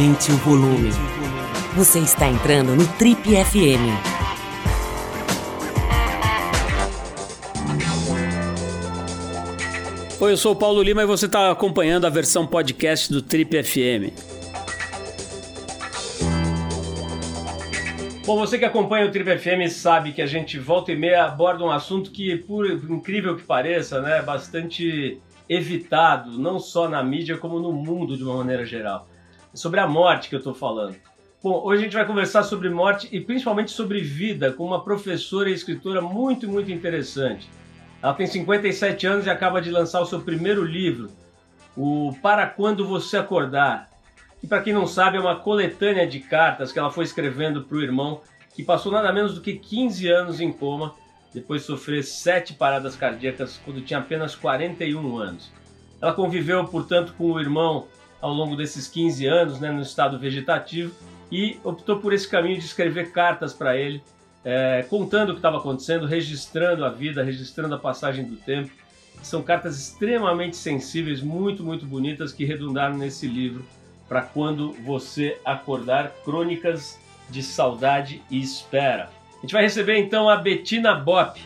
Aumente o volume. Você está entrando no Trip FM. Oi, eu sou o Paulo Lima e você está acompanhando a versão podcast do Trip FM. Bom, você que acompanha o Trip FM sabe que a gente volta e meia aborda um assunto que, por incrível que pareça, né, é bastante evitado, não só na mídia, como no mundo de uma maneira geral. Sobre a morte que eu estou falando. Bom, hoje a gente vai conversar sobre morte e principalmente sobre vida com uma professora e escritora muito, muito interessante. Ela tem 57 anos e acaba de lançar o seu primeiro livro, o Para Quando Você Acordar. E para quem não sabe, é uma coletânea de cartas que ela foi escrevendo para o irmão, que passou nada menos do que 15 anos em coma depois de sofrer sete paradas cardíacas quando tinha apenas 41 anos. Ela conviveu, portanto, com o irmão ao longo desses 15 anos, né, no estado vegetativo, e optou por esse caminho de escrever cartas para ele, é, contando o que estava acontecendo, registrando a vida, registrando a passagem do tempo. São cartas extremamente sensíveis, muito, muito bonitas, que redundaram nesse livro para quando você acordar Crônicas de Saudade e Espera. A gente vai receber então a Bettina Bop,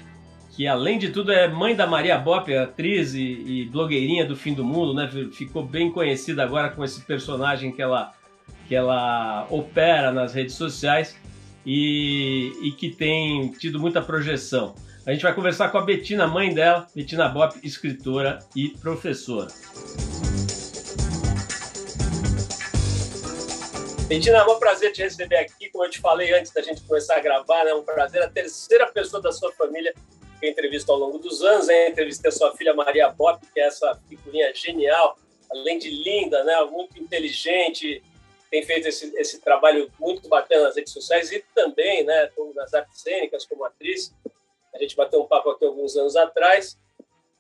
que além de tudo é mãe da Maria Bop, atriz e, e, blogueirinha do fim do mundo, né? Ficou bem conhecida agora com esse personagem que ela, que ela opera nas redes sociais e, e que tem tido muita projeção. A gente vai conversar com a Bettina, mãe dela, Bettina Bop, escritora e professora. Bettina, é um prazer te receber aqui. Como eu te falei antes da gente começar a gravar, né? é um prazer. A terceira pessoa da sua família que eu entrevisto ao longo dos anos. Eu entrevistei a sua filha Maria Pop, que é essa figurinha genial, além de linda, né? muito inteligente, tem feito esse, esse trabalho muito bacana nas redes sociais e também né, nas artes cênicas como atriz. A gente bateu um papo aqui alguns anos atrás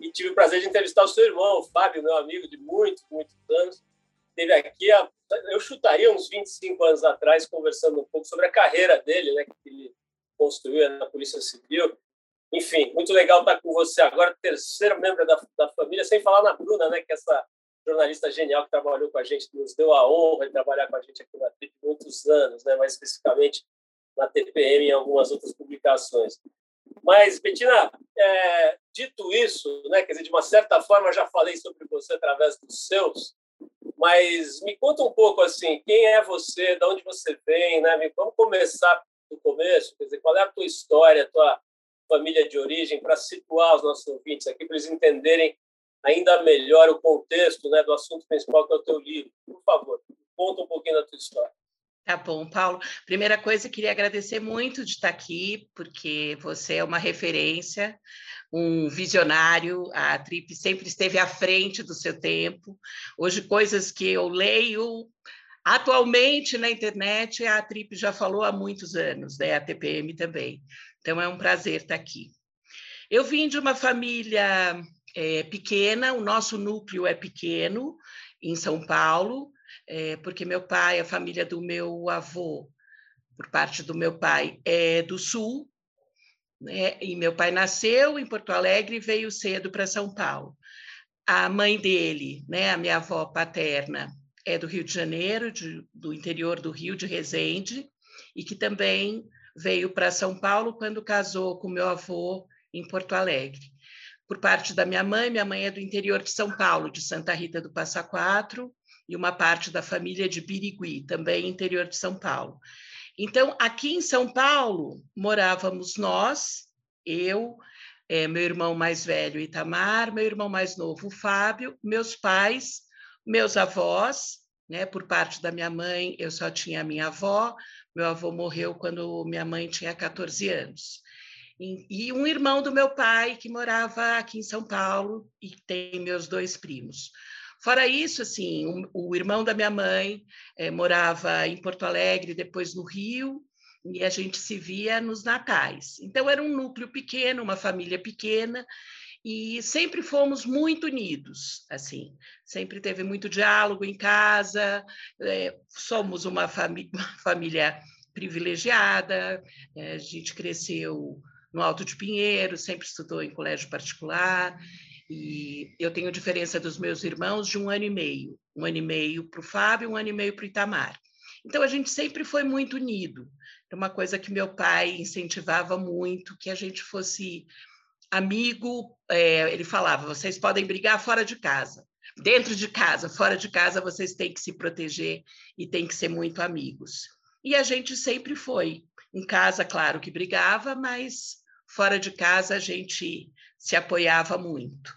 e tive o prazer de entrevistar o seu irmão, o Fábio, meu amigo de muitos, muitos anos teve aqui, eu chutaria uns 25 anos atrás, conversando um pouco sobre a carreira dele, né, que ele construiu na Polícia Civil. Enfim, muito legal estar com você agora, terceiro membro da, da família, sem falar na Bruna, né, que é essa jornalista genial que trabalhou com a gente, nos deu a honra de trabalhar com a gente aqui na TRIP muitos anos, né, mais especificamente na TPM e em algumas outras publicações. Mas, Betina, é, dito isso, né, quer dizer, de uma certa forma, já falei sobre você através dos seus, mas me conta um pouco assim, quem é você, de onde você vem, né? Vamos começar do começo, quer dizer, qual é a tua história, a tua família de origem, para situar os nossos ouvintes aqui, para eles entenderem ainda melhor o contexto né, do assunto principal que é o teu livro. Por favor, conta um pouquinho da tua história. Tá bom, Paulo. Primeira coisa, queria agradecer muito de estar aqui, porque você é uma referência, um visionário. A Trip sempre esteve à frente do seu tempo. Hoje, coisas que eu leio atualmente na internet, a Trip já falou há muitos anos, né? a TPM também. Então, é um prazer estar aqui. Eu vim de uma família é, pequena, o nosso núcleo é pequeno, em São Paulo, é, porque meu pai, a família do meu avô, por parte do meu pai, é do Sul, né? e meu pai nasceu em Porto Alegre e veio cedo para São Paulo. A mãe dele, né, a minha avó paterna, é do Rio de Janeiro, de, do interior do Rio, de Resende, e que também veio para São Paulo quando casou com meu avô em Porto Alegre. Por parte da minha mãe, minha mãe é do interior de São Paulo, de Santa Rita do Passa Quatro, e uma parte da família de Birigui, também interior de São Paulo. Então, aqui em São Paulo, morávamos nós, eu, é, meu irmão mais velho, Itamar, meu irmão mais novo, Fábio, meus pais, meus avós, né, por parte da minha mãe, eu só tinha minha avó, meu avô morreu quando minha mãe tinha 14 anos. E, um irmão do meu pai que morava aqui em São Paulo e tem meus dois primos. Fora isso, assim, um, o irmão da minha mãe é, morava em Porto Alegre, depois no Rio, e a gente se via nos natais. Então era um núcleo pequeno, uma família pequena, e sempre fomos muito unidos, assim, sempre teve muito diálogo em casa, é, somos uma, uma família privilegiada, é, a gente cresceu no Alto de Pinheiro, sempre estudou em colégio particular, e eu tenho diferença dos meus irmãos de um ano e meio. Um ano e meio para o Fábio, um ano e meio para o Itamar. Então a gente sempre foi muito unido. É uma coisa que meu pai incentivava muito, que a gente fosse amigo. É, ele falava: vocês podem brigar fora de casa, dentro de casa, fora de casa, vocês têm que se proteger e têm que ser muito amigos. E a gente sempre foi. Em casa, claro que brigava, mas fora de casa a gente se apoiava muito.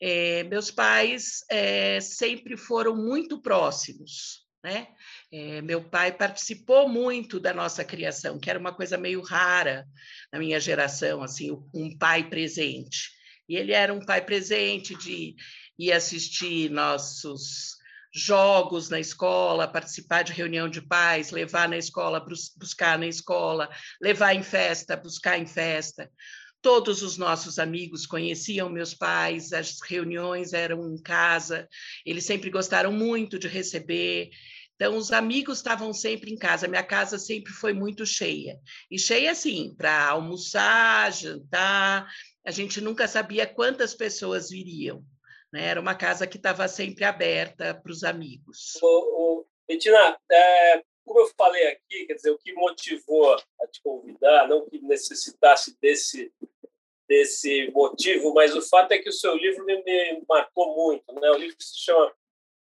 É, meus pais é, sempre foram muito próximos, né? É, meu pai participou muito da nossa criação, que era uma coisa meio rara na minha geração, assim, um pai presente. E ele era um pai presente de ir assistir nossos jogos na escola, participar de reunião de pais, levar na escola, buscar na escola, levar em festa, buscar em festa. Todos os nossos amigos conheciam meus pais, as reuniões eram em casa, eles sempre gostaram muito de receber. Então, os amigos estavam sempre em casa, minha casa sempre foi muito cheia. E cheia, assim, para almoçar, jantar, a gente nunca sabia quantas pessoas viriam. Né? Era uma casa que estava sempre aberta para os amigos. O, Betina, é, como eu falei aqui, quer dizer, o que motivou a te convidar, não que necessitasse desse desse motivo, mas o fato é que o seu livro me, marcou muito. Né? O livro se chama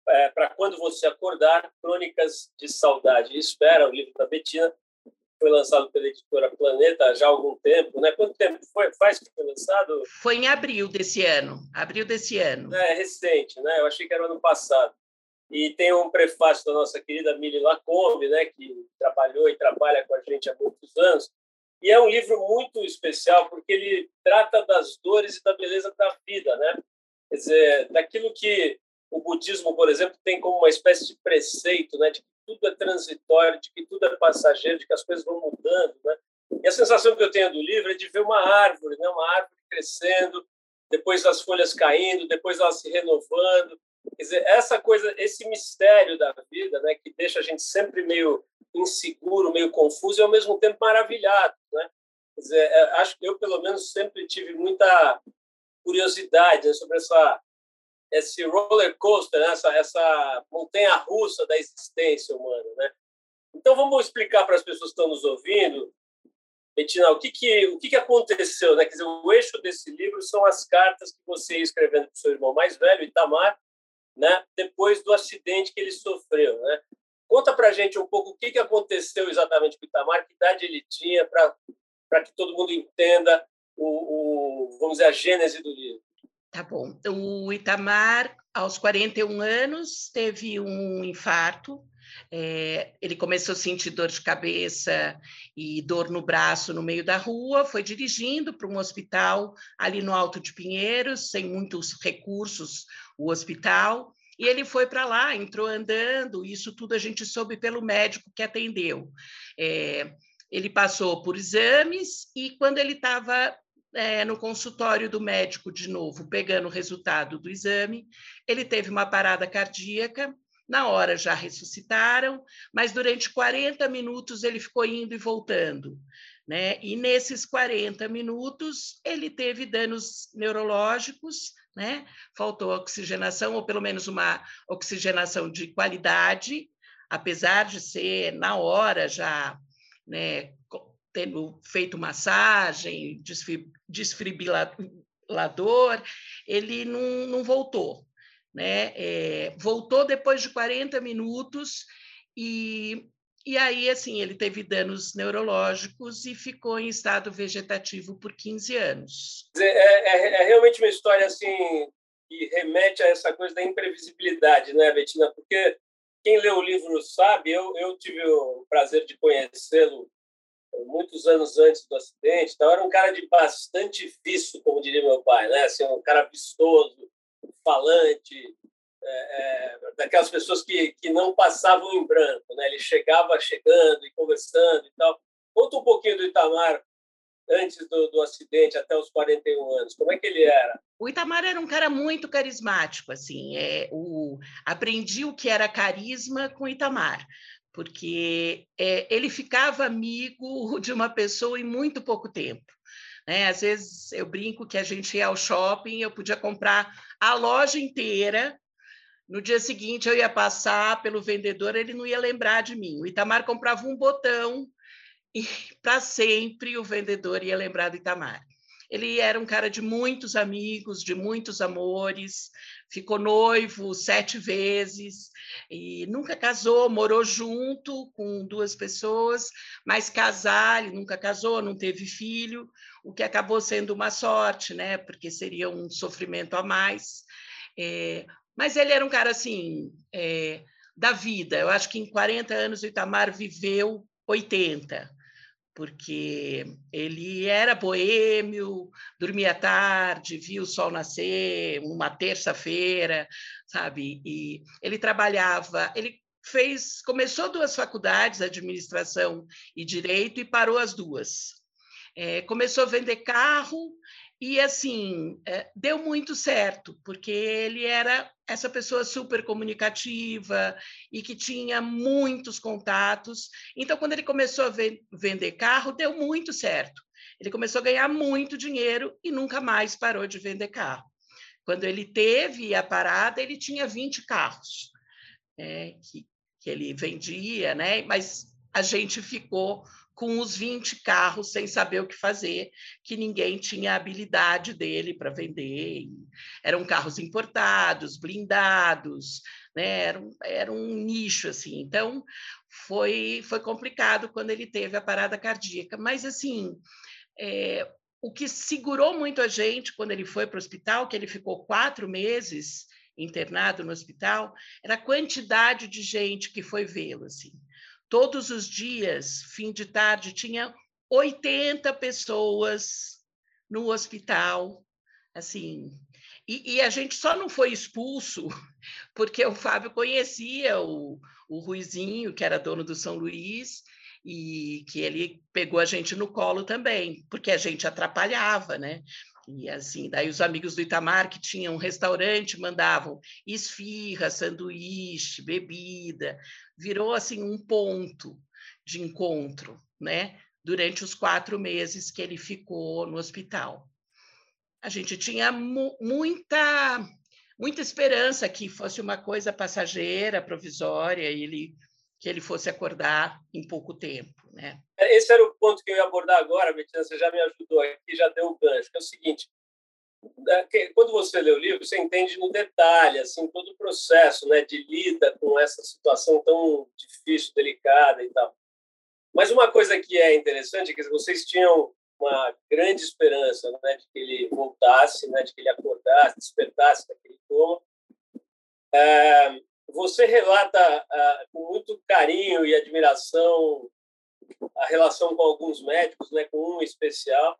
é, Para Quando Você Acordar, Crônicas de Saudade Espera, o livro da Betina, foi lançado pela editora Planeta já há algum tempo, né? Quanto tempo foi, faz que foi lançado? Foi em abril desse ano, abril desse ano. É, recente, né? Eu achei que era ano passado. E tem um prefácio da nossa querida Mili Lacombe, né, que trabalhou e trabalha com a gente há muitos anos. E é um livro muito especial porque ele trata das dores e da beleza da vida, né? Quer dizer, daquilo que o budismo, por exemplo, tem como uma espécie de preceito, né, de tudo é transitório, de que tudo é passageiro, de que as coisas vão mudando, né? E a sensação que eu tenho do livro é de ver uma árvore, né? Uma árvore crescendo, depois as folhas caindo, depois ela se renovando. Quer dizer, essa coisa, esse mistério da vida, né, que deixa a gente sempre meio inseguro, meio confuso e ao mesmo tempo maravilhado, né? Quer dizer, é, acho que eu pelo menos sempre tive muita curiosidade né, sobre essa esse roller coaster, né? essa, essa montanha russa da existência humana, né? Então vamos explicar para as pessoas que estão nos ouvindo, Betina, o que que o que que aconteceu, né? Quer dizer, o eixo desse livro são as cartas que você ia escrevendo para o seu irmão mais velho, Itamar, né? Depois do acidente que ele sofreu, né? Conta para a gente um pouco o que que aconteceu exatamente com o Itamar, que idade ele tinha, para que todo mundo entenda o, o vamos dizer a gênese do livro. Tá bom. O Itamar, aos 41 anos, teve um infarto. É, ele começou a sentir dor de cabeça e dor no braço no meio da rua, foi dirigindo para um hospital ali no Alto de Pinheiros, sem muitos recursos, o hospital, e ele foi para lá, entrou andando, isso tudo a gente soube pelo médico que atendeu. É, ele passou por exames e quando ele estava é, no consultório do médico de novo, pegando o resultado do exame, ele teve uma parada cardíaca. Na hora já ressuscitaram, mas durante 40 minutos ele ficou indo e voltando. Né? E nesses 40 minutos ele teve danos neurológicos, né? Faltou oxigenação, ou pelo menos uma oxigenação de qualidade, apesar de ser na hora já né, tendo feito massagem, desfibrilador, ele não, não voltou. Né? É, voltou depois de 40 minutos e, e aí, assim, ele teve danos neurológicos e ficou em estado vegetativo por 15 anos. É, é, é realmente uma história, assim, que remete a essa coisa da imprevisibilidade, né, Betina? Porque quem lê o livro sabe, eu, eu tive o prazer de conhecê-lo muitos anos antes do acidente, então era um cara de bastante vício, como diria meu pai, né? Assim, um cara vistoso, falante, é, é, daquelas pessoas que, que não passavam em branco, né? Ele chegava chegando e conversando e tal. Conta um pouquinho do Itamar antes do, do acidente, até os 41 anos. Como é que ele era? O Itamar era um cara muito carismático, assim. É, o, aprendi o que era carisma com o Itamar porque é, ele ficava amigo de uma pessoa em muito pouco tempo. Né? Às vezes eu brinco que a gente ia ao shopping, eu podia comprar a loja inteira No dia seguinte, eu ia passar pelo vendedor, ele não ia lembrar de mim. O Itamar comprava um botão e, para sempre, o vendedor ia lembrar do Itamar. Ele era um cara de muitos amigos, de muitos amores, ficou noivo sete vezes e nunca casou, morou junto com duas pessoas, mas casar, ele nunca casou, não teve filho, o que acabou sendo uma sorte, né? Porque seria um sofrimento a mais. É, mas ele era um cara assim, é, da vida. Eu acho que em 40 anos o Itamar viveu 80, porque ele era boêmio, dormia tarde, via o sol nascer, uma terça-feira, sabe? E ele trabalhava, ele fez, começou duas faculdades, administração e direito, e parou as duas. É, começou a vender carro e assim, é, deu muito certo, porque ele era essa pessoa super comunicativa e que tinha muitos contatos. Então, quando ele começou a vender carro, deu muito certo. Ele começou a ganhar muito dinheiro e nunca mais parou de vender carro. Quando ele teve a parada, ele tinha 20 carros é, que, que ele vendia, né? mas a gente ficou com os 20 carros sem saber o que fazer, que ninguém tinha a habilidade dele para vender. Eram carros importados, blindados, né? era, um, era um nicho assim. Então foi, foi complicado quando ele teve a parada cardíaca. Mas assim, é, o que segurou muito a gente quando ele foi para o hospital, que ele ficou quatro meses internado no hospital, era a quantidade de gente que foi vê-lo. Assim todos os dias, fim de tarde, tinha 80 pessoas no hospital, assim. E, e, a gente só não foi expulso porque o Fábio conhecia o, o Ruizinho, que era dono do São Luís, e que ele pegou a gente no colo também, porque a gente atrapalhava, né? E assim, daí os amigos do Itamar que tinham um restaurante mandavam esfirra, sanduíche, bebida. Virou assim um ponto de encontro, né? Durante os quatro meses que ele ficou no hospital. A gente tinha mu muita muita esperança que fosse uma coisa passageira, provisória, e ele que ele fosse acordar em pouco tempo. Né? Esse era o ponto que eu ia abordar agora, Betina, você já me ajudou aqui, já deu o gancho, que é o seguinte, né, quando você lê o livro, você entende no detalhe assim todo o processo né, de lida com essa situação tão difícil, delicada e tal. Mas uma coisa que é interessante é que vocês tinham uma grande esperança né, de que ele voltasse, né, de que ele acordasse, despertasse daquele coma. É, você relata uh, com muito carinho e admiração a relação com alguns médicos, né, com um especial,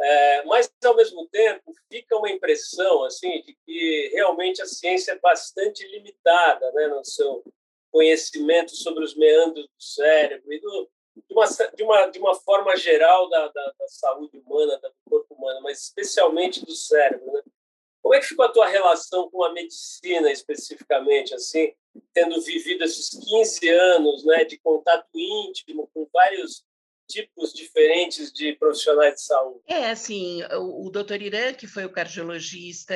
é, mas ao mesmo tempo fica uma impressão assim de que realmente a ciência é bastante limitada, né, no seu conhecimento sobre os meandros do cérebro e do, de, uma, de, uma, de uma forma geral da, da, da saúde humana, do corpo humano, mas especialmente do cérebro. Né? Como é que ficou a tua relação com a medicina especificamente, assim, tendo vivido esses 15 anos, né, de contato íntimo com vários tipos diferentes de profissionais de saúde? É, assim, o, o doutor Irã, que foi o cardiologista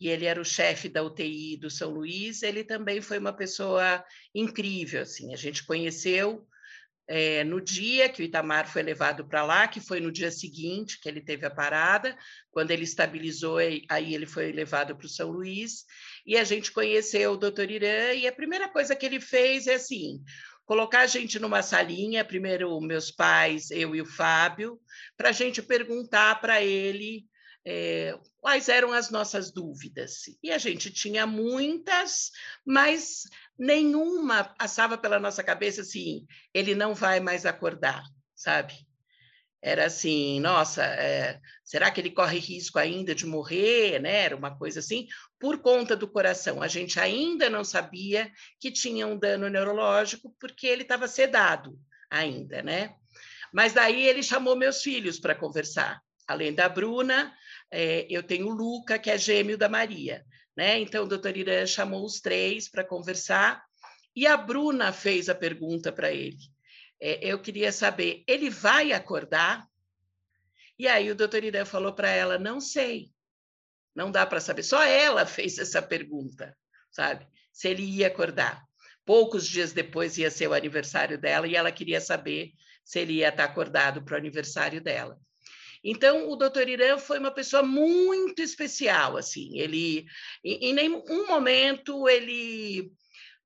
e ele era o chefe da UTI do São Luís, ele também foi uma pessoa incrível, assim, a gente conheceu é, no dia que o Itamar foi levado para lá, que foi no dia seguinte que ele teve a parada, quando ele estabilizou, aí ele foi levado para o São Luís, e a gente conheceu o doutor Irã, e a primeira coisa que ele fez é assim, colocar a gente numa salinha, primeiro meus pais, eu e o Fábio, para a gente perguntar para ele é, quais eram as nossas dúvidas. E a gente tinha muitas, mas nenhuma passava pela nossa cabeça assim, ele não vai mais acordar, sabe? Era assim, nossa, é, será que ele corre risco ainda de morrer, né? Era uma coisa assim, por conta do coração. A gente ainda não sabia que tinha um dano neurológico porque ele estava sedado ainda, né? Mas daí ele chamou meus filhos para conversar. Além da Bruna, é, eu tenho o Luca, que é gêmeo da Maria. Né? Então, o doutor Irã chamou os três para conversar e a Bruna fez a pergunta para ele. É, eu queria saber, ele vai acordar? E aí o doutor Irã falou para ela, não sei, não dá para saber. Só ela fez essa pergunta, sabe? Se ele ia acordar. Poucos dias depois ia ser o aniversário dela e ela queria saber se ele ia estar acordado para o aniversário dela. Então, o doutor Irã foi uma pessoa muito especial, assim, ele, em, em nenhum momento ele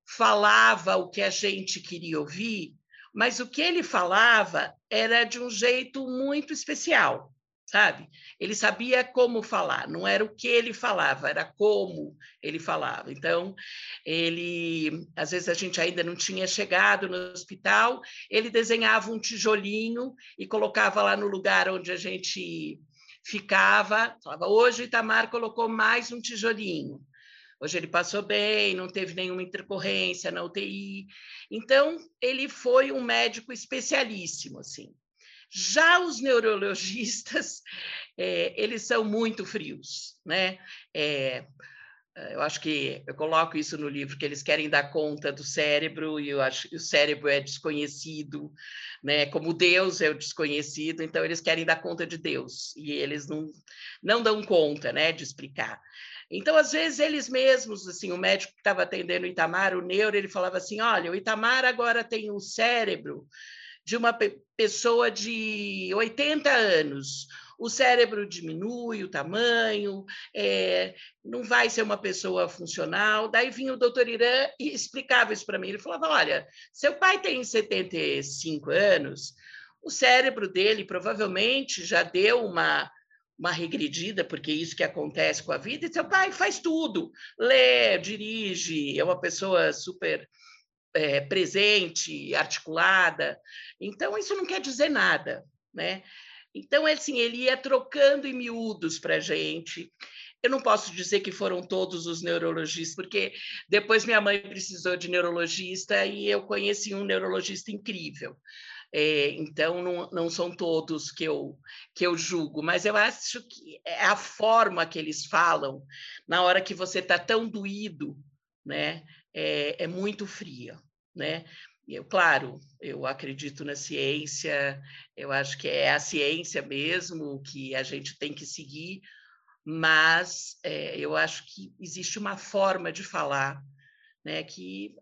falava o que a gente queria ouvir, mas o que ele falava era de um jeito muito especial, sabe? Ele sabia como falar, não era o que ele falava, era como ele falava. Então, ele, às vezes a gente ainda não tinha chegado no hospital, ele desenhava um tijolinho e colocava lá no lugar onde a gente ficava, falava: "Hoje Itamar colocou mais um tijolinho". Hoje ele passou bem, não teve nenhuma intercorrência na UTI. Então, ele foi um médico especialíssimo, assim. Já os neurologistas, é, eles são muito frios, né? É, eu acho que eu coloco isso no livro que eles querem dar conta do cérebro e eu acho que o cérebro é desconhecido, né? Como Deus é o desconhecido, então eles querem dar conta de Deus e eles não não dão conta, né, de explicar. Então, às vezes, eles mesmos, assim, o médico que estava atendendo o Itamar, o neuro, ele falava assim: olha, o Itamar agora tem um cérebro de uma pe pessoa de 80 anos. O cérebro diminui o tamanho, é, não vai ser uma pessoa funcional. Daí vinha o doutor Irã e explicava isso para mim. Ele falava: olha, seu pai tem 75 anos, o cérebro dele provavelmente já deu uma uma regredida, porque é isso que acontece com a vida, e seu pai faz tudo, lê, dirige, é uma pessoa super é, presente, articulada. Então, isso não quer dizer nada, né? Então, assim, ele ia trocando em miúdos para a gente. Eu não posso dizer que foram todos os neurologistas, porque depois minha mãe precisou de neurologista e eu conheci um neurologista incrível. É, então, não, não são todos que eu, que eu julgo, mas eu acho que é a forma que eles falam na hora que você está tão doído, né, é, é muito fria, né? Eu, claro, eu acredito na ciência, eu acho que é a ciência mesmo que a gente tem que seguir, mas é, eu acho que existe uma forma de falar né, que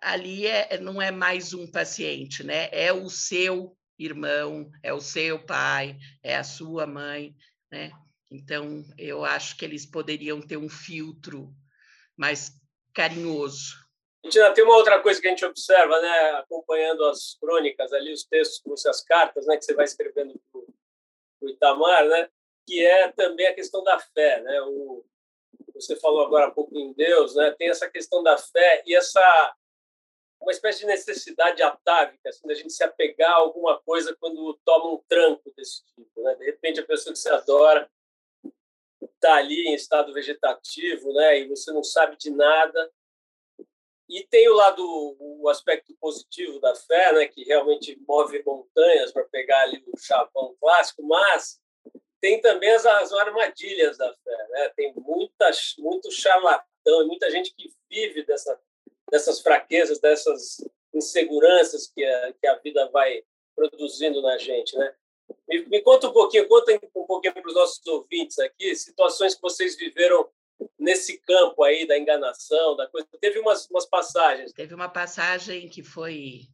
ali é, não é mais um paciente, né? É o seu irmão, é o seu pai, é a sua mãe, né? Então, eu acho que eles poderiam ter um filtro mais carinhoso. Tina, tem uma outra coisa que a gente observa, né, acompanhando as crônicas ali, os textos, as cartas, né, que você vai escrevendo para o Itamar, né, que é também a questão da fé, né, o, você falou agora há pouco em Deus, né? Tem essa questão da fé e essa uma espécie de necessidade atávica, assim, da gente se apegar a alguma coisa quando toma um tranco desse tipo, né? De repente a pessoa que você adora está ali em estado vegetativo, né? E você não sabe de nada. E tem o lado, o aspecto positivo da fé, né? Que realmente move montanhas para pegar ali o chavão clássico, mas tem também as, as armadilhas da fé, né? Tem muitas, muito charlatão, muita gente que vive dessa, dessas fraquezas, dessas inseguranças que a, que a vida vai produzindo na gente, né? Me, me conta um pouquinho, conta um pouquinho para os nossos ouvintes aqui, situações que vocês viveram nesse campo aí da enganação, da coisa. Teve umas, umas passagens. Teve uma passagem que foi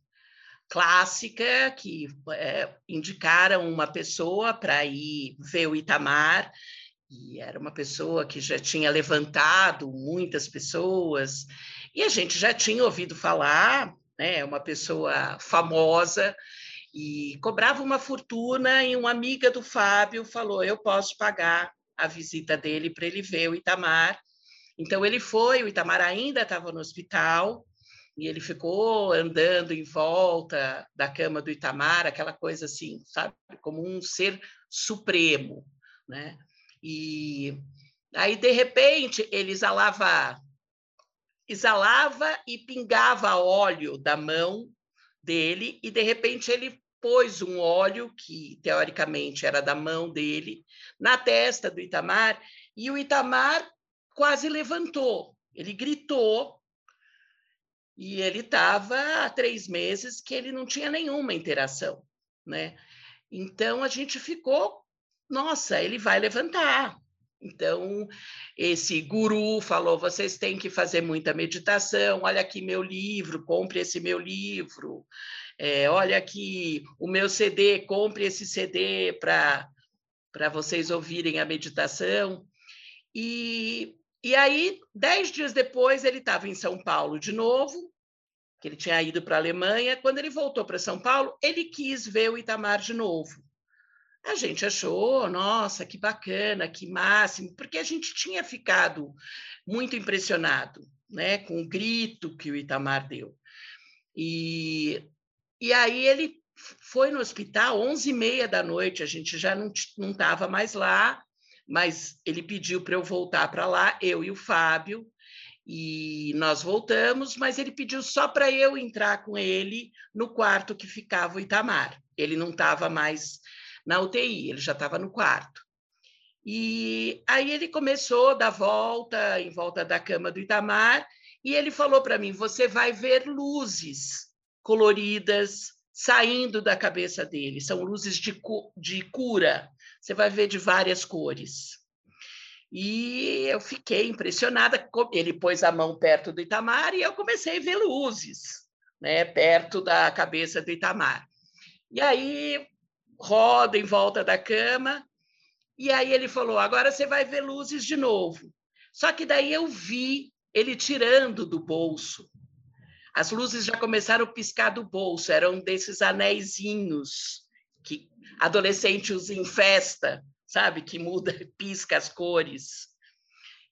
clássica que é, indicaram uma pessoa para ir ver o Itamar e era uma pessoa que já tinha levantado muitas pessoas e a gente já tinha ouvido falar, né, uma pessoa famosa e cobrava uma fortuna e uma amiga do Fábio falou eu posso pagar a visita dele para ele ver o Itamar. Então ele foi, o Itamar ainda estava no hospital e ele ficou andando em volta da cama do Itamar, aquela coisa assim, sabe, como um ser supremo, né? E aí de repente ele exalava exalava e pingava óleo da mão dele e de repente ele pôs um óleo que teoricamente era da mão dele na testa do Itamar e o Itamar quase levantou. Ele gritou e ele estava há três meses que ele não tinha nenhuma interação, né? Então a gente ficou, nossa, ele vai levantar, Então, esse guru falou: vocês têm que fazer muita meditação. Olha aqui meu livro, compre esse meu livro. É, olha aqui o meu CD, compre esse CD para vocês ouvirem a meditação. E, e aí, dez dias depois, ele estava em São Paulo de novo, que ele tinha ido para a Alemanha. Quando ele voltou para São Paulo, ele quis ver o Itamar de novo. A gente achou, nossa, que bacana, que máximo, porque a gente tinha ficado muito impressionado né, com o grito que o Itamar deu. E, e aí ele foi no hospital, 11h30 da noite, a gente já não estava mais lá, mas ele pediu para eu voltar para lá, eu e o Fábio, e nós voltamos, mas ele pediu só para eu entrar com ele no quarto que ficava o Itamar. Ele não estava mais na UTI, ele já estava no quarto. E aí ele começou a dar volta em volta da cama do Itamar e ele falou para mim: você vai ver luzes coloridas saindo da cabeça dele, são luzes de, cu de cura, você vai ver de várias cores. E eu fiquei impressionada. Ele pôs a mão perto do Itamar e eu comecei a ver luzes, né, perto da cabeça do Itamar. E aí roda em volta da cama. E aí ele falou: agora você vai ver luzes de novo. Só que daí eu vi ele tirando do bolso. As luzes já começaram a piscar do bolso, eram desses anéisinhos que adolescente usa em festa, sabe? Que muda, pisca as cores.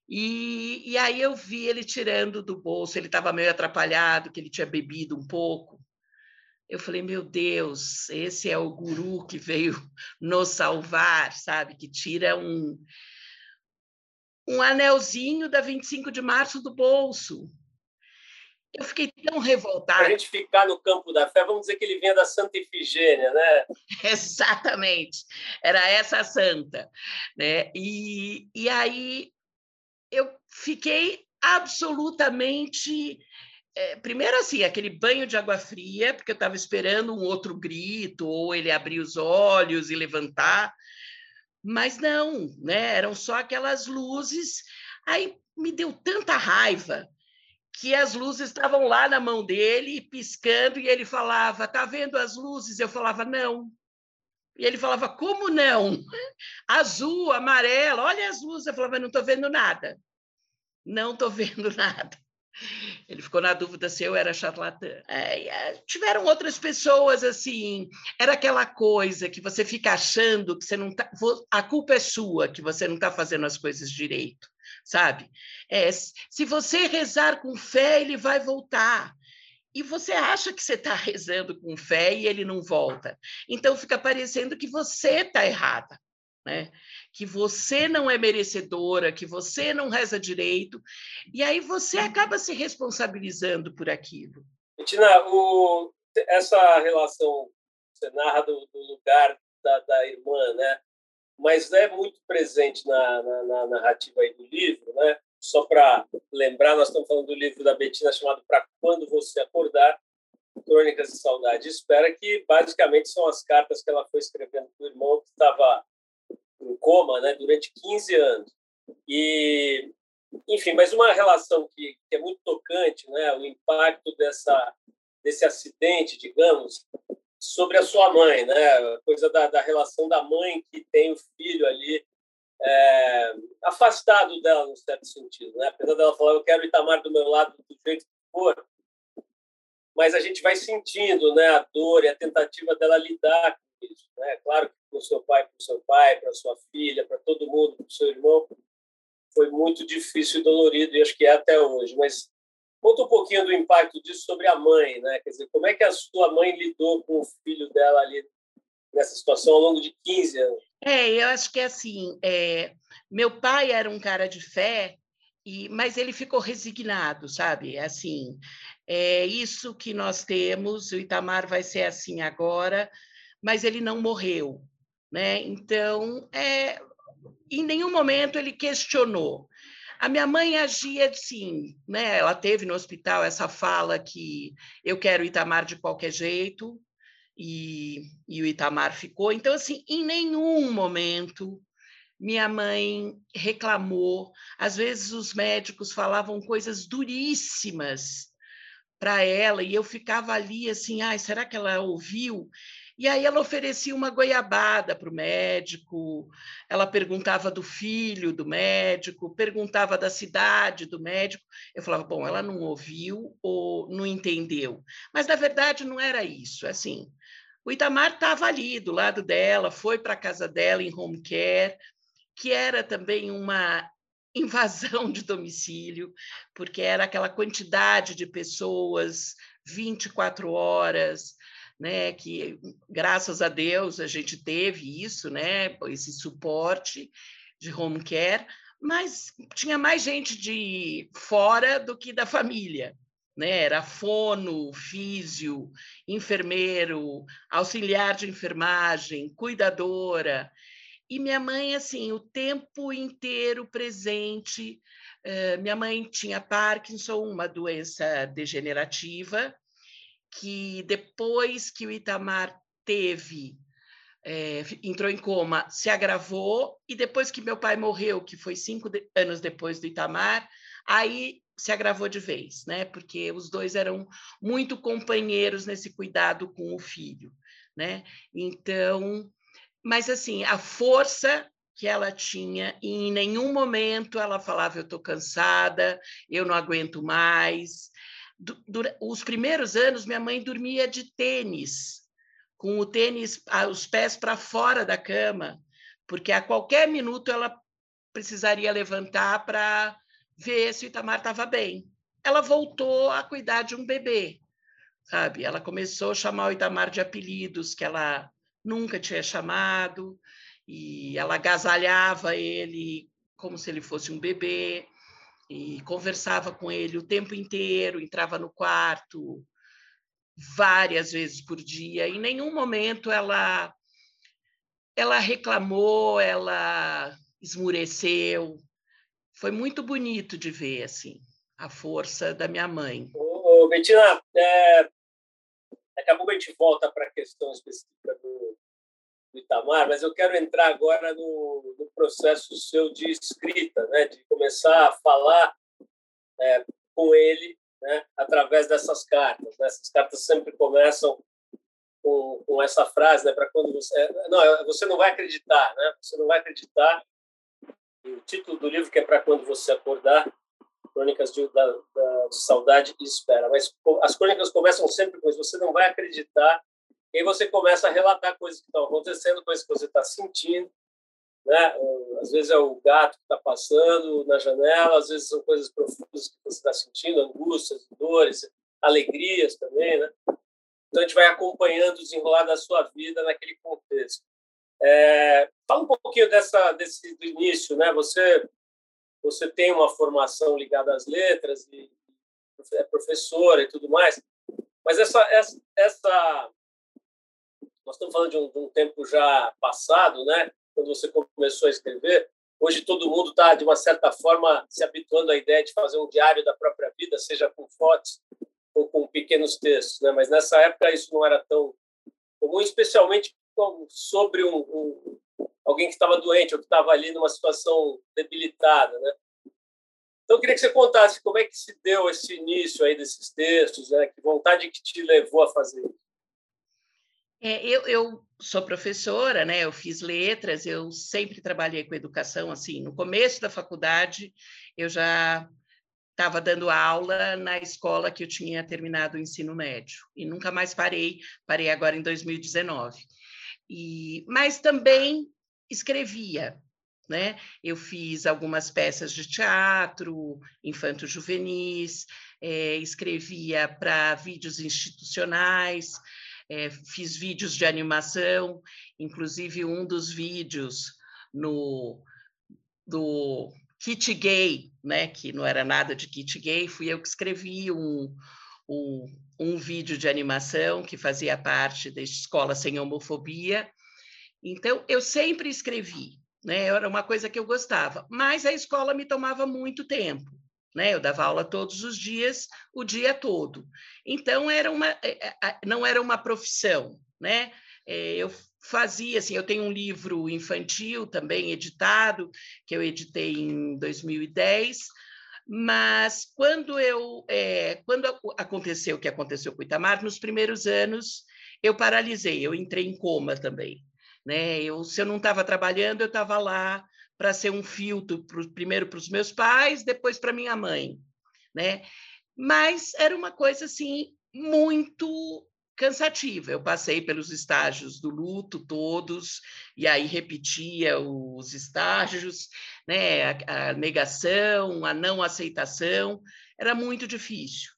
E, e aí eu vi ele tirando do bolso, ele estava meio atrapalhado, que ele tinha bebido um pouco. Eu falei, meu Deus, esse é o guru que veio nos salvar, sabe? Que tira um, um anelzinho da 25 de março do bolso. Eu fiquei tão revoltada. Para a gente ficar no campo da fé, vamos dizer que ele vinha da Santa Ifigênia, né? Exatamente, era essa santa. Né? E, e aí eu fiquei absolutamente é, primeiro assim, aquele banho de água fria, porque eu estava esperando um outro grito, ou ele abrir os olhos e levantar, mas não, né? Eram só aquelas luzes. Aí me deu tanta raiva que as luzes estavam lá na mão dele, piscando, e ele falava: "Tá vendo as luzes?" Eu falava: "Não". E ele falava: "Como não? Azul, amarelo, olha as luzes". Eu falava: "Não estou vendo nada". Não estou vendo nada. Ele ficou na dúvida se eu era charlatã. É, tiveram outras pessoas assim. Era aquela coisa que você fica achando que você não tá. A culpa é sua, que você não está fazendo as coisas direito, sabe? É, se você rezar com fé, ele vai voltar. E você acha que você está rezando com fé e ele não volta. Então fica parecendo que você está errada. Né? Que você não é merecedora, que você não reza direito, e aí você acaba se responsabilizando por aquilo. Tina, essa relação você narra do, do lugar da, da, irmã, né? Mas é muito presente na, na, na narrativa aí do livro, né? Só para lembrar, nós estamos falando do livro da Betina chamado Para Quando Você Acordar, Crônicas de Saudade. Espera que basicamente são as cartas que ela foi escrevendo para o irmão que estava em coma né, durante 15 anos. E, enfim, mas uma relação que, que é muito tocante, né, o impacto dessa, desse acidente, digamos, sobre a sua mãe, né, coisa da, da relação da mãe que tem o filho ali é, afastado dela, no certo sentido. Né? Apesar dela falar, eu quero Itamar do meu lado do jeito que for, mas a gente vai sentindo né, a dor e a tentativa dela lidar com isso. Né? Claro que o seu pai, o seu pai, para sua filha, para todo mundo, para o seu irmão, foi muito difícil e dolorido, e acho que é até hoje. Mas conta um pouquinho do impacto disso sobre a mãe, né? Quer dizer, como é que a sua mãe lidou com o filho dela ali nessa situação ao longo de 15 anos? É, eu acho que é assim, é, meu pai era um cara de fé, e, mas ele ficou resignado, sabe? Assim, é isso que nós temos, o Itamar vai ser assim agora, mas ele não morreu. Né? Então, é, em nenhum momento ele questionou. A minha mãe agia assim, né? Ela teve no hospital essa fala que eu quero Itamar de qualquer jeito, e, e o Itamar ficou. Então, assim, em nenhum momento minha mãe reclamou. Às vezes os médicos falavam coisas duríssimas para ela e eu ficava ali assim, ai, será que ela ouviu? E aí ela oferecia uma goiabada para o médico, ela perguntava do filho do médico, perguntava da cidade do médico. Eu falava, bom, ela não ouviu ou não entendeu. Mas na verdade não era isso. Assim, o Itamar estava ali do lado dela, foi para a casa dela em home care, que era também uma invasão de domicílio, porque era aquela quantidade de pessoas 24 horas, né, que graças a Deus a gente teve isso, né, esse suporte de home care, mas tinha mais gente de fora do que da família, né? Era fono, físio, enfermeiro, auxiliar de enfermagem, cuidadora. E minha mãe, assim, o tempo inteiro presente. Uh, minha mãe tinha Parkinson, uma doença degenerativa, que depois que o Itamar teve, é, entrou em coma, se agravou, e depois que meu pai morreu, que foi cinco de, anos depois do Itamar, aí se agravou de vez, né? Porque os dois eram muito companheiros nesse cuidado com o filho, né? Então, mas assim, a força que ela tinha, e em nenhum momento ela falava: Eu estou cansada, eu não aguento mais. Os primeiros anos, minha mãe dormia de tênis, com o tênis, os pés para fora da cama, porque a qualquer minuto ela precisaria levantar para ver se o Itamar estava bem. Ela voltou a cuidar de um bebê, sabe? Ela começou a chamar o Itamar de apelidos que ela nunca tinha chamado, e ela agasalhava ele como se ele fosse um bebê, e conversava com ele o tempo inteiro, entrava no quarto várias vezes por dia. Em nenhum momento ela ela reclamou, ela esmureceu. Foi muito bonito de ver assim a força da minha mãe. Ô, Betina, é, Daqui a pouco a gente volta para a questão específica do, do, Itamar, mas eu quero entrar agora no, no, processo seu de escrita, né? de começar a falar é, com ele né? através dessas cartas. Né? Essas cartas sempre começam com, com essa frase, né? para quando você... É, não, é, você não vai acreditar, né? você não vai acreditar. O título do livro que é para quando você acordar, Crônicas de, da, da, de Saudade e Espera. Mas as crônicas começam sempre com isso, você não vai acreditar, e aí você começa a relatar coisas que estão acontecendo, coisas que você está sentindo, né? Às vezes é o gato que está passando na janela, às vezes são coisas profundas que você está sentindo, angústias, dores, alegrias também, né? Então a gente vai acompanhando o desenrolar da sua vida naquele contexto. É, fala um pouquinho dessa desse do início, né? Você você tem uma formação ligada às letras e é professora e tudo mais, mas essa, essa, essa nós estamos falando de um, de um, tempo já passado, né? Quando você começou a escrever, hoje todo mundo está de uma certa forma se habituando à ideia de fazer um diário da própria vida, seja com fotos ou com pequenos textos, né? Mas nessa época isso não era tão comum, especialmente sobre um, um, alguém que estava doente ou que estava ali numa situação debilitada, né? Então, eu queria que você contasse como é que se deu esse início aí desses textos, né? Que vontade que te levou a fazer isso? É, eu, eu, sou professora, né? Eu fiz letras, eu sempre trabalhei com educação. Assim, no começo da faculdade, eu já estava dando aula na escola que eu tinha terminado o ensino médio e nunca mais parei. Parei agora em 2019. E, mas também escrevia, né? Eu fiz algumas peças de teatro, infanto-juvenis, é, escrevia para vídeos institucionais, é, fiz vídeos de animação, inclusive um dos vídeos no do kit gay, né? Que não era nada de kit gay, fui eu que escrevi um, um, um vídeo de animação que fazia parte da escola sem homofobia então, eu sempre escrevi, né? Era uma coisa que eu gostava, mas a escola me tomava muito tempo. Né? Eu dava aula todos os dias, o dia todo. Então era uma, é, é, não era uma profissão, né? É, eu fazia assim, eu tenho um livro infantil também editado, que eu editei em 2010, mas quando eu é, quando aconteceu o que aconteceu com o Itamar, nos primeiros anos eu paralisei, eu entrei em coma também. Né? Eu, se eu não estava trabalhando, eu estava lá para ser um filtro, pro, primeiro para os meus pais, depois para minha mãe. Né? Mas era uma coisa assim muito cansativa. Eu passei pelos estágios do luto todos, e aí repetia os estágios, né? a, a negação, a não aceitação, era muito difícil.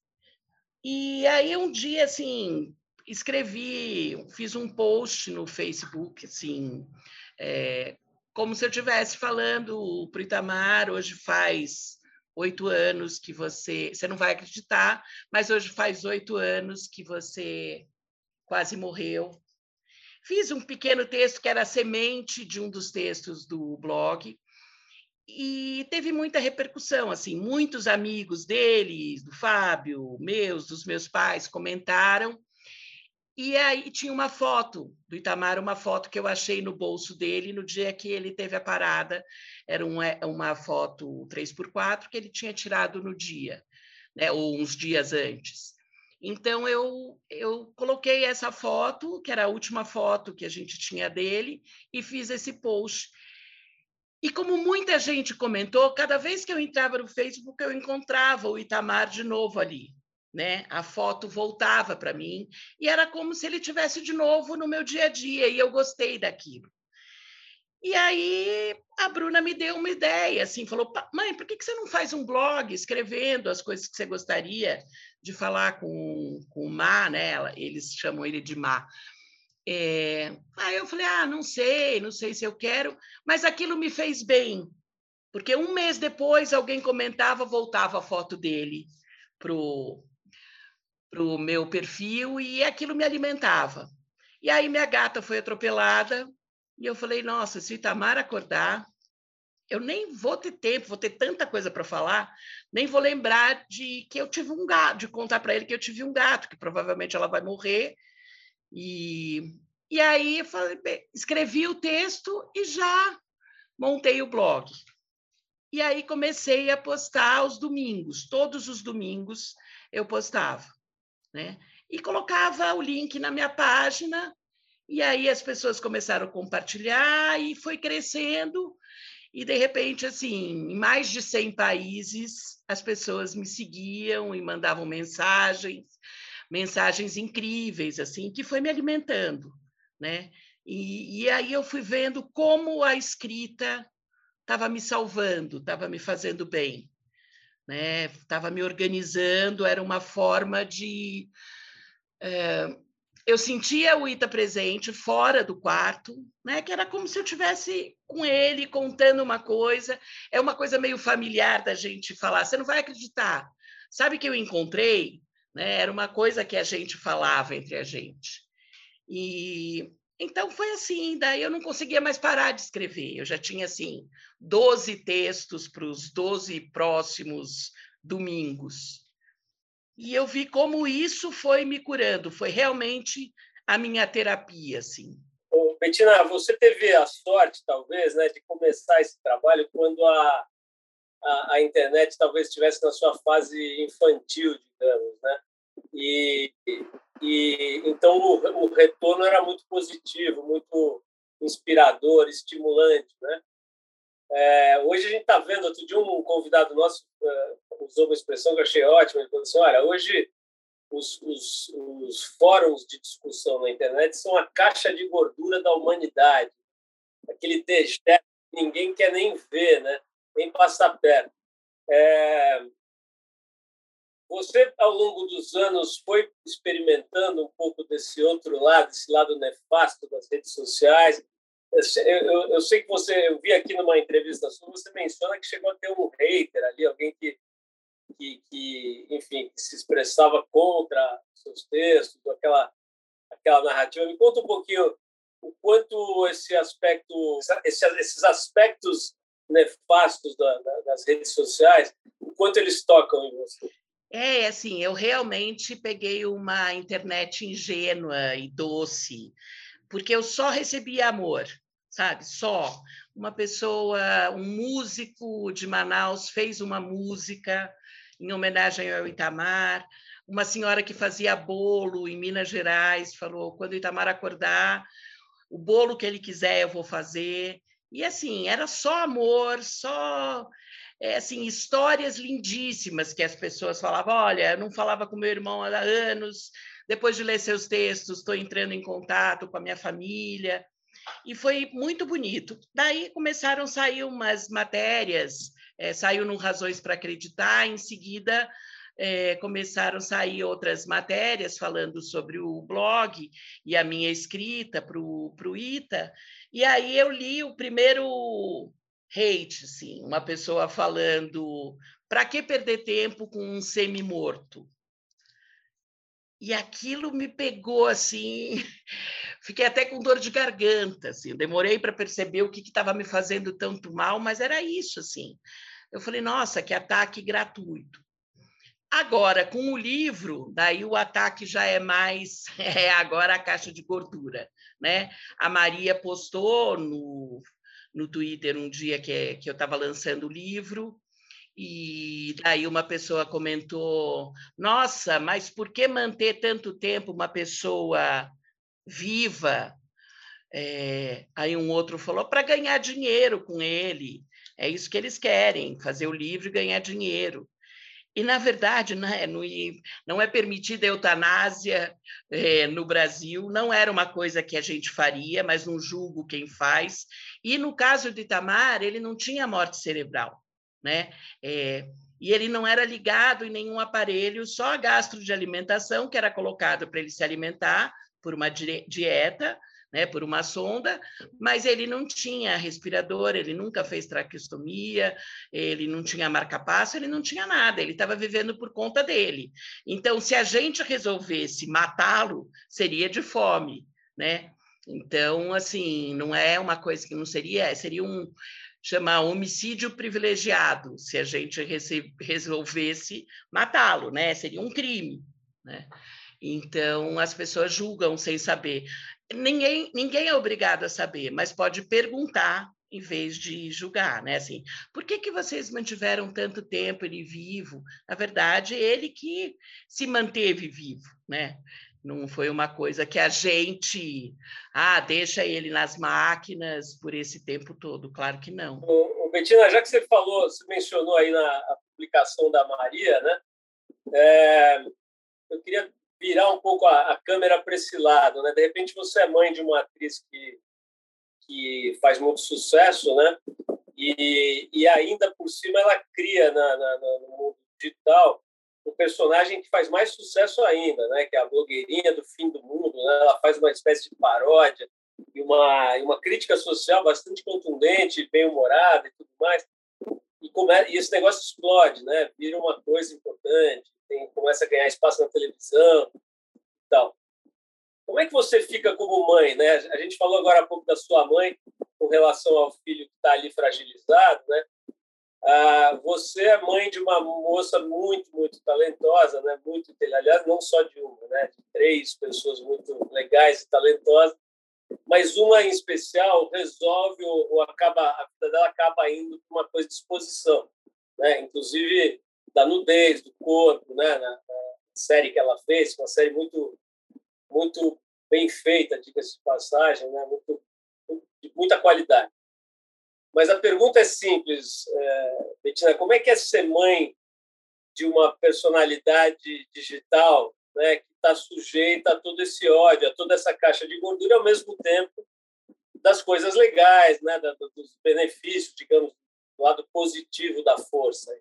E aí um dia, assim, escrevi, fiz um post no Facebook, assim, é, como se eu estivesse falando para o Itamar, hoje faz oito anos que você. Você não vai acreditar, mas hoje faz oito anos que você quase morreu. Fiz um pequeno texto que era semente de um dos textos do blog e teve muita repercussão, assim, muitos amigos dele, do Fábio, meus, dos meus pais, comentaram e aí tinha uma foto do Itamar, uma foto que eu achei no bolso dele no dia que ele teve a parada. Era uma, é, uma foto 3x4 que ele tinha tirado no dia, né, ou uns dias antes. Então eu, eu coloquei essa foto, que era a última foto que a gente tinha dele, e fiz esse post. E como muita gente comentou, cada vez que eu entrava no Facebook, eu encontrava o Itamar de novo ali né? A foto voltava para mim e era como se ele tivesse de novo no meu dia a dia e eu gostei daquilo. E aí a Bruna me deu uma ideia, assim, falou: "Mãe, por que você não faz um blog escrevendo as coisas que você gostaria de falar com com o Má, né? Eles chamam ele de Má. É... Aí eu falei: "Ah, não sei, não sei se eu quero", mas aquilo me fez bem, porque um mês depois alguém comentava, voltava a foto dele pro para o meu perfil e aquilo me alimentava. E aí minha gata foi atropelada e eu falei, nossa, se o Itamar acordar, eu nem vou ter tempo, vou ter tanta coisa para falar, nem vou lembrar de que eu tive um gato, de contar para ele que eu tive um gato, que provavelmente ela vai morrer. E, e aí falei, escrevi o texto e já montei o blog. E aí comecei a postar aos domingos, todos os domingos eu postava né? E colocava o link na minha página, e aí as pessoas começaram a compartilhar e foi crescendo. E de repente, assim, em mais de 100 países, as pessoas me seguiam e mandavam mensagens, mensagens incríveis, assim, que foi me alimentando, né? E, e aí eu fui vendo como a escrita estava me salvando, estava me fazendo bem né? Estava me organizando, era uma forma de. É, eu sentia o Ita presente fora do quarto, né? Que era como se eu tivesse com ele contando uma coisa. É uma coisa meio familiar da gente falar. Você não vai acreditar. Sabe que eu encontrei? Né? Era uma coisa que a gente falava entre a gente. E então foi assim, daí eu não conseguia mais parar de escrever. Eu já tinha assim 12 textos para os 12 próximos domingos. E eu vi como isso foi me curando, foi realmente a minha terapia, assim. Ô, Betina, você teve a sorte, talvez, né, de começar esse trabalho quando a, a, a internet talvez estivesse na sua fase infantil, digamos, né? E, e então o, o retorno era muito positivo, muito inspirador, estimulante, né? É, hoje a gente está vendo, outro dia um convidado nosso uh, usou uma expressão que eu achei ótima, ele falou assim, olha, hoje os, os, os, fóruns de discussão na internet são a caixa de gordura da humanidade, aquele dejeto que ninguém quer nem ver, né? nem passar perto. É, você, ao longo dos anos, foi experimentando um pouco desse outro lado, esse lado nefasto das redes sociais. Eu, sei que você, eu vi aqui numa entrevista sua, você menciona que chegou a ter um hater ali, alguém que, que, que enfim, que se expressava contra seus textos, aquela, aquela narrativa. Me conta um pouquinho o quanto esse aspecto, esse, esses aspectos nefastos da, da, das redes sociais, o quanto eles tocam em você. É, assim, eu realmente peguei uma internet ingênua e doce, porque eu só recebia amor, sabe? Só. Uma pessoa, um músico de Manaus fez uma música em homenagem ao Itamar. Uma senhora que fazia bolo em Minas Gerais falou: quando o Itamar acordar, o bolo que ele quiser eu vou fazer. E assim, era só amor, só é, assim, histórias lindíssimas que as pessoas falavam: olha, eu não falava com meu irmão há anos, depois de ler seus textos, estou entrando em contato com a minha família. E foi muito bonito. Daí começaram a sair umas matérias, é, saiu no Razões para Acreditar, em seguida é, começaram a sair outras matérias falando sobre o blog e a minha escrita para o ITA. E aí eu li o primeiro hate, assim, uma pessoa falando para que perder tempo com um semi-morto? E aquilo me pegou assim, fiquei até com dor de garganta, assim, demorei para perceber o que estava me fazendo tanto mal, mas era isso, assim. Eu falei, nossa, que ataque gratuito. Agora, com o livro, daí o ataque já é mais, é agora a caixa de gordura, né? A Maria postou no, no Twitter um dia que, que eu estava lançando o livro, e daí uma pessoa comentou: Nossa, mas por que manter tanto tempo uma pessoa viva? É, aí um outro falou: para ganhar dinheiro com ele. É isso que eles querem, fazer o livro e ganhar dinheiro. E, na verdade, né, não é permitida eutanásia é, no Brasil, não era uma coisa que a gente faria, mas não julgo quem faz. E, no caso de Itamar, ele não tinha morte cerebral né? É, e ele não era ligado em nenhum aparelho, só a gastro de alimentação, que era colocado para ele se alimentar por uma dieta, né, por uma sonda, mas ele não tinha respirador, ele nunca fez traqueostomia, ele não tinha marca-passo, ele não tinha nada, ele estava vivendo por conta dele. Então, se a gente resolvesse matá-lo, seria de fome, né? Então, assim, não é uma coisa que não seria, seria um, chamar homicídio privilegiado, se a gente resolvesse matá-lo, né? Seria um crime, né? Então, as pessoas julgam sem saber. Ninguém, ninguém é obrigado a saber, mas pode perguntar em vez de julgar, né? Assim, por que, que vocês mantiveram tanto tempo ele vivo? Na verdade, ele que se manteve vivo, né? Não foi uma coisa que a gente, ah, deixa ele nas máquinas por esse tempo todo. Claro que não. Ô, Betina, já que você falou, você mencionou aí na publicação da Maria, né? É, eu queria virar um pouco a, a câmera para esse lado, né? De repente você é mãe de uma atriz que que faz muito sucesso, né? E, e ainda por cima ela cria na, na, no mundo digital um personagem que faz mais sucesso ainda, né? Que é a blogueirinha do fim do mundo, né? Ela faz uma espécie de paródia e uma uma crítica social bastante contundente, bem humorada e tudo mais. E, come, e esse negócio explode, né? Vira uma coisa importante, tem, começa a ganhar espaço na televisão e tal. Como é que você fica como mãe, né? A gente falou agora há pouco da sua mãe com relação ao filho que está ali fragilizado, né? Ah, você é mãe de uma moça muito, muito talentosa, né? Muito, aliás, não só de uma, né? De três pessoas muito legais e talentosas, mas uma em especial resolve ou, acaba a vida dela acaba indo para uma coisa de exposição, né? Inclusive da nudez, do corpo, né? Na, na série que ela fez, uma série muito, muito bem feita, diga-se de passagem, né? Muito, de muita qualidade. Mas a pergunta é simples, é, Betina, como é que é ser mãe de uma personalidade digital né, que está sujeita a todo esse ódio, a toda essa caixa de gordura, ao mesmo tempo das coisas legais, né, dos benefícios, digamos, do lado positivo da força.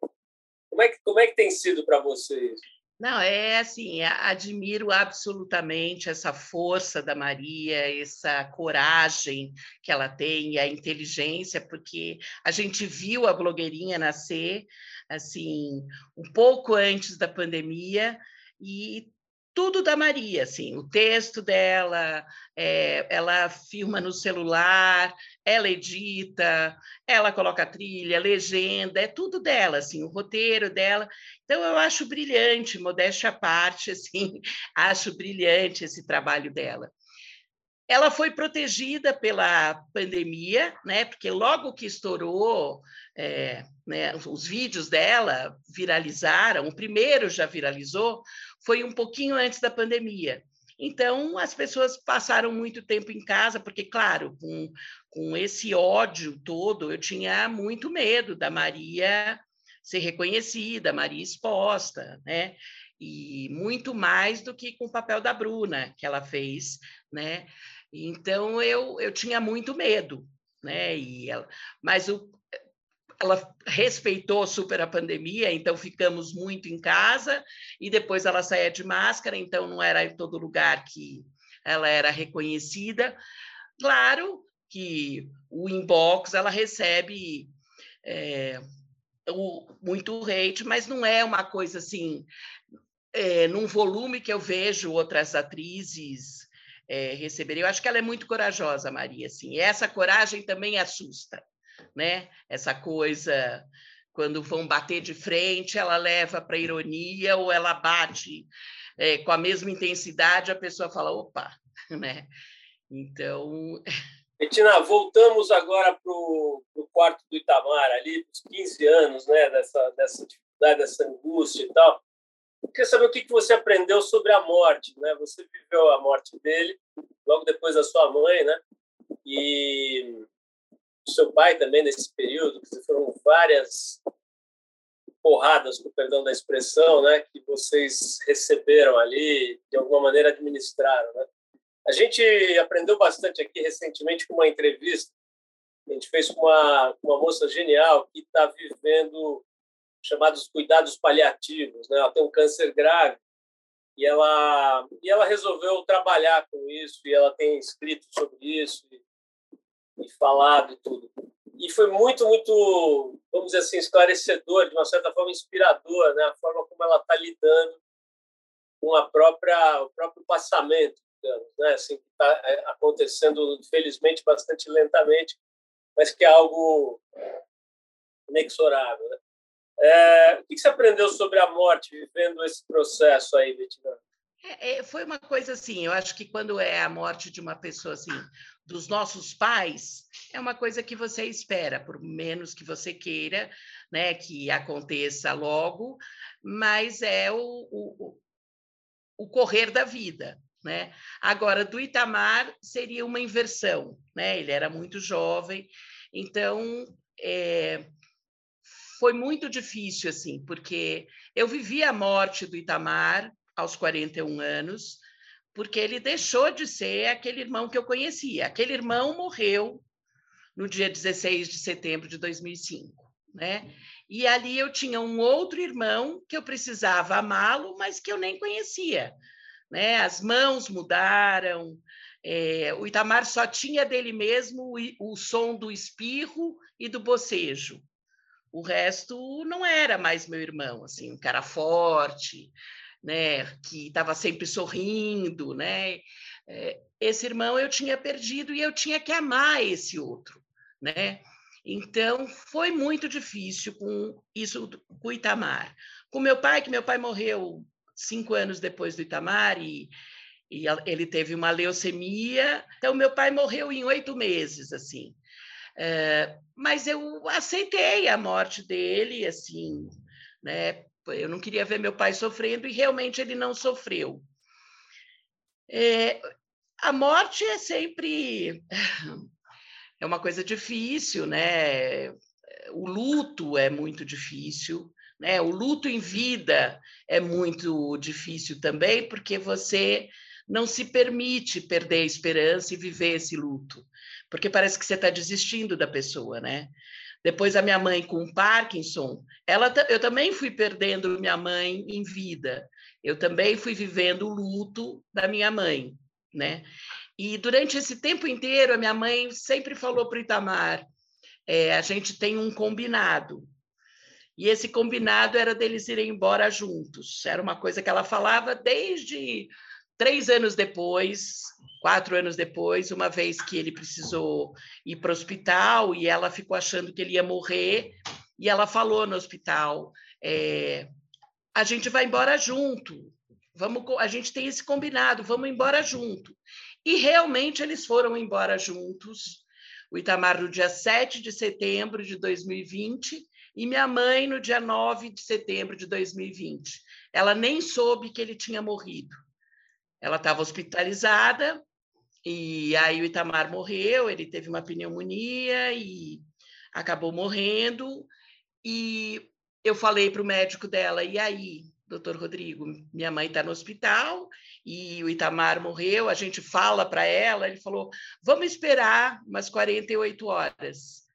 Como é que, como é que tem sido para vocês? Não, é assim, admiro absolutamente essa força da Maria, essa coragem que ela tem, e a inteligência, porque a gente viu a blogueirinha nascer assim, um pouco antes da pandemia e tudo da Maria, assim, o texto dela, é, ela filma no celular, ela edita, ela coloca trilha, legenda, é tudo dela, assim, o roteiro dela. Então eu acho brilhante, modéstia à parte, assim, acho brilhante esse trabalho dela. ela foi protegida pela pandemia, né? Porque logo que estourou, é, né, os vídeos dela viralizaram. O primeiro já viralizou, foi um pouquinho antes da pandemia. Então, as pessoas passaram muito tempo em casa, porque, claro, com, com esse ódio todo, eu tinha muito medo da Maria ser reconhecida, Maria exposta, né? E muito mais do que com o papel da Bruna, que ela fez, né? Então, eu, eu tinha muito medo, né? E ela, mas o, ela respeitou super a pandemia, então ficamos muito em casa, e depois ela saía de máscara, então não era em todo lugar que ela era reconhecida. Claro que o inbox ela recebe é, o, muito hate, mas não é uma coisa assim, é, num volume que eu vejo outras atrizes é, receberem. Eu acho que ela é muito corajosa, Maria, assim, e essa coragem também assusta né? Essa coisa quando vão bater de frente, ela leva para ironia ou ela bate é, com a mesma intensidade, a pessoa fala, opa, né? Então. Betina, voltamos agora para o quarto do Itamar, ali, os 15 anos, né? Dessa, dessa dificuldade, dessa angústia e tal. Eu queria saber o que você aprendeu sobre a morte, né? Você viveu a morte dele logo depois da sua mãe, né? E seu pai também nesse período, que foram várias porradas, com perdão da expressão, né, que vocês receberam ali, de alguma maneira administraram, né? A gente aprendeu bastante aqui recentemente com uma entrevista que a gente fez com uma, uma moça genial que está vivendo chamados cuidados paliativos, né? Ela tem um câncer grave e ela e ela resolveu trabalhar com isso e ela tem escrito sobre isso e falado e tudo. E foi muito, muito, vamos dizer assim, esclarecedor, de uma certa forma inspirador, né? a forma como ela está lidando com a própria, o próprio passamento, digamos, né? assim, que está é, acontecendo, felizmente, bastante lentamente, mas que é algo inexorável. Né? É, o que você aprendeu sobre a morte vivendo esse processo aí, Betina? É, é, foi uma coisa assim, eu acho que quando é a morte de uma pessoa assim, dos nossos pais, é uma coisa que você espera, por menos que você queira, né, que aconteça logo, mas é o, o, o correr da vida, né? Agora, do Itamar seria uma inversão, né? Ele era muito jovem, então é, foi muito difícil assim, porque eu vivi a morte do Itamar aos 41 anos, porque ele deixou de ser aquele irmão que eu conhecia. Aquele irmão morreu no dia 16 de setembro de 2005, né? E ali eu tinha um outro irmão que eu precisava amá-lo, mas que eu nem conhecia, né? As mãos mudaram, é, o Itamar só tinha dele mesmo o, o som do espirro e do bocejo. O resto não era mais meu irmão, assim, um cara forte, né, que estava sempre sorrindo, né? Eh, esse irmão eu tinha perdido e eu tinha que amar esse outro, né? Então foi muito difícil com isso com o Itamar. Com meu pai, que meu pai morreu cinco anos depois do Itamar e, e ele teve uma leucemia. Então meu pai morreu em oito meses, assim. É, mas eu aceitei a morte dele, assim, né? Eu não queria ver meu pai sofrendo e realmente ele não sofreu. É, a morte é sempre é uma coisa difícil, né? O luto é muito difícil, né? O luto em vida é muito difícil também, porque você não se permite perder a esperança e viver esse luto, porque parece que você está desistindo da pessoa, né? Depois a minha mãe com Parkinson, ela, eu também fui perdendo minha mãe em vida. Eu também fui vivendo o luto da minha mãe, né? E durante esse tempo inteiro, a minha mãe sempre falou para o Itamar: é, a gente tem um combinado. E esse combinado era deles irem embora juntos. Era uma coisa que ela falava desde três anos depois, quatro anos depois, uma vez que ele precisou ir para o hospital e ela ficou achando que ele ia morrer, e ela falou no hospital: é, a gente vai embora junto, vamos, a gente tem esse combinado, vamos embora junto. E realmente eles foram embora juntos. O Itamar no dia 7 de setembro de 2020 e minha mãe no dia 9 de setembro de 2020. Ela nem soube que ele tinha morrido. Ela estava hospitalizada e aí o Itamar morreu, ele teve uma pneumonia e acabou morrendo. E eu falei para o médico dela, e aí, doutor Rodrigo, minha mãe está no hospital e o Itamar morreu, a gente fala para ela, ele falou, vamos esperar umas 48 horas.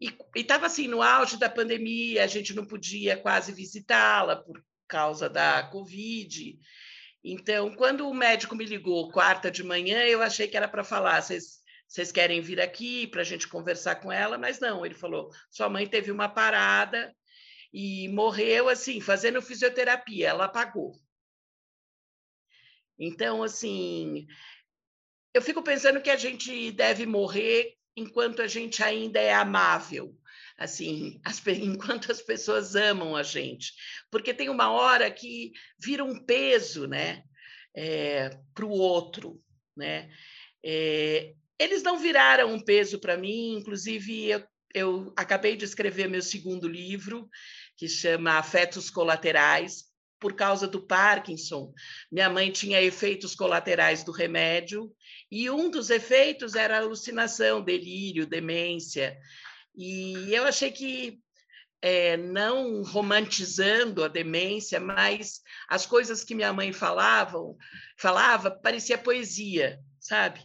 E estava assim, no auge da pandemia, a gente não podia quase visitá-la por causa da Covid. Então, quando o médico me ligou quarta de manhã, eu achei que era para falar, vocês querem vir aqui para a gente conversar com ela? Mas não, ele falou: sua mãe teve uma parada e morreu assim, fazendo fisioterapia, ela apagou. Então, assim, eu fico pensando que a gente deve morrer enquanto a gente ainda é amável, assim, as, enquanto as pessoas amam a gente, porque tem uma hora que vira um peso, né, é, para o outro, né? É, eles não viraram um peso para mim, inclusive eu, eu acabei de escrever meu segundo livro, que chama Afetos Colaterais, por causa do Parkinson. Minha mãe tinha efeitos colaterais do remédio, e um dos efeitos era alucinação, delírio, demência. E eu achei que, é, não romantizando a demência, mas as coisas que minha mãe falavam, falava, parecia poesia, sabe?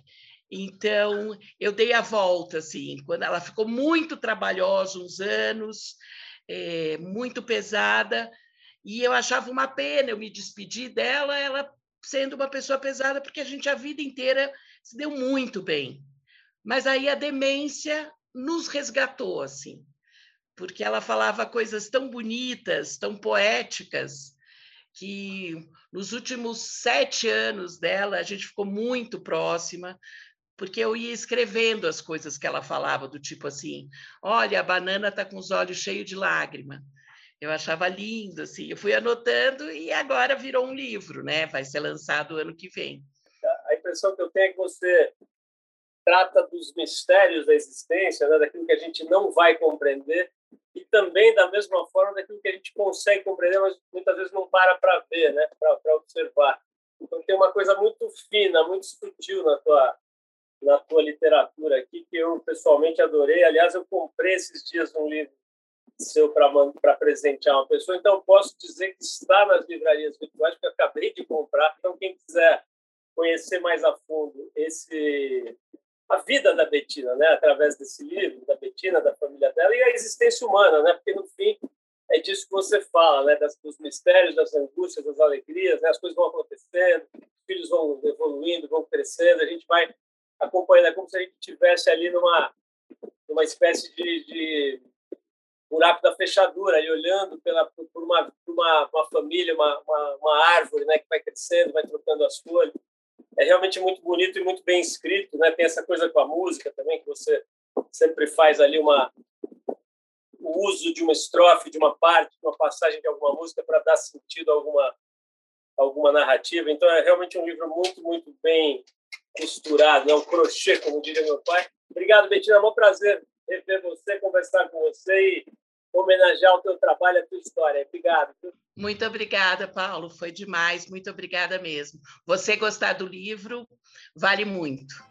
Então, eu dei a volta, assim, quando ela ficou muito trabalhosa uns anos, é, muito pesada, e eu achava uma pena eu me despedir dela, ela sendo uma pessoa pesada, porque a gente a vida inteira se deu muito bem. Mas aí a demência nos resgatou, assim, porque ela falava coisas tão bonitas, tão poéticas, que nos últimos sete anos dela a gente ficou muito próxima, porque eu ia escrevendo as coisas que ela falava, do tipo assim: olha, a banana está com os olhos cheios de lágrima. Eu achava lindo, assim. Eu fui anotando e agora virou um livro, né? Vai ser lançado ano que vem. A impressão que eu tenho é que você trata dos mistérios da existência, né? daquilo que a gente não vai compreender, e também, da mesma forma, daquilo que a gente consegue compreender, mas muitas vezes não para para ver, né? para observar. Então, tem uma coisa muito fina, muito sutil na tua, na tua literatura aqui, que eu pessoalmente adorei. Aliás, eu comprei esses dias um livro seu para presentear uma pessoa, então posso dizer que está nas livrarias virtuais, porque eu acabei de comprar. Então, quem quiser conhecer mais a fundo esse a vida da Betina, né, através desse livro, da Betina, da família dela e a existência humana, né, porque no fim é disso que você fala, né, das, dos mistérios, das angústias, das alegrias, né, as coisas vão acontecendo, os filhos vão evoluindo, vão crescendo, a gente vai acompanhando, é como se a gente estivesse ali numa, numa espécie de, de buraco da fechadura, ali olhando pela, por, uma, por uma, uma família, uma, uma, uma, árvore né, que vai crescendo, vai trocando as folhas. É realmente muito bonito e muito bem escrito. Né? Tem essa coisa com a música também, que você sempre faz ali uma, o uso de uma estrofe, de uma parte, de uma passagem de alguma música para dar sentido a alguma, alguma narrativa. Então, é realmente um livro muito, muito bem costurado, né? um crochê, como diria meu pai. Obrigado, Betina. É um prazer rever você, conversar com você e homenagear o teu trabalho, a tua história. Obrigado. Muito obrigada, Paulo. Foi demais. Muito obrigada mesmo. Você gostar do livro vale muito.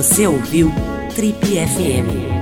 Você ouviu Trip FM.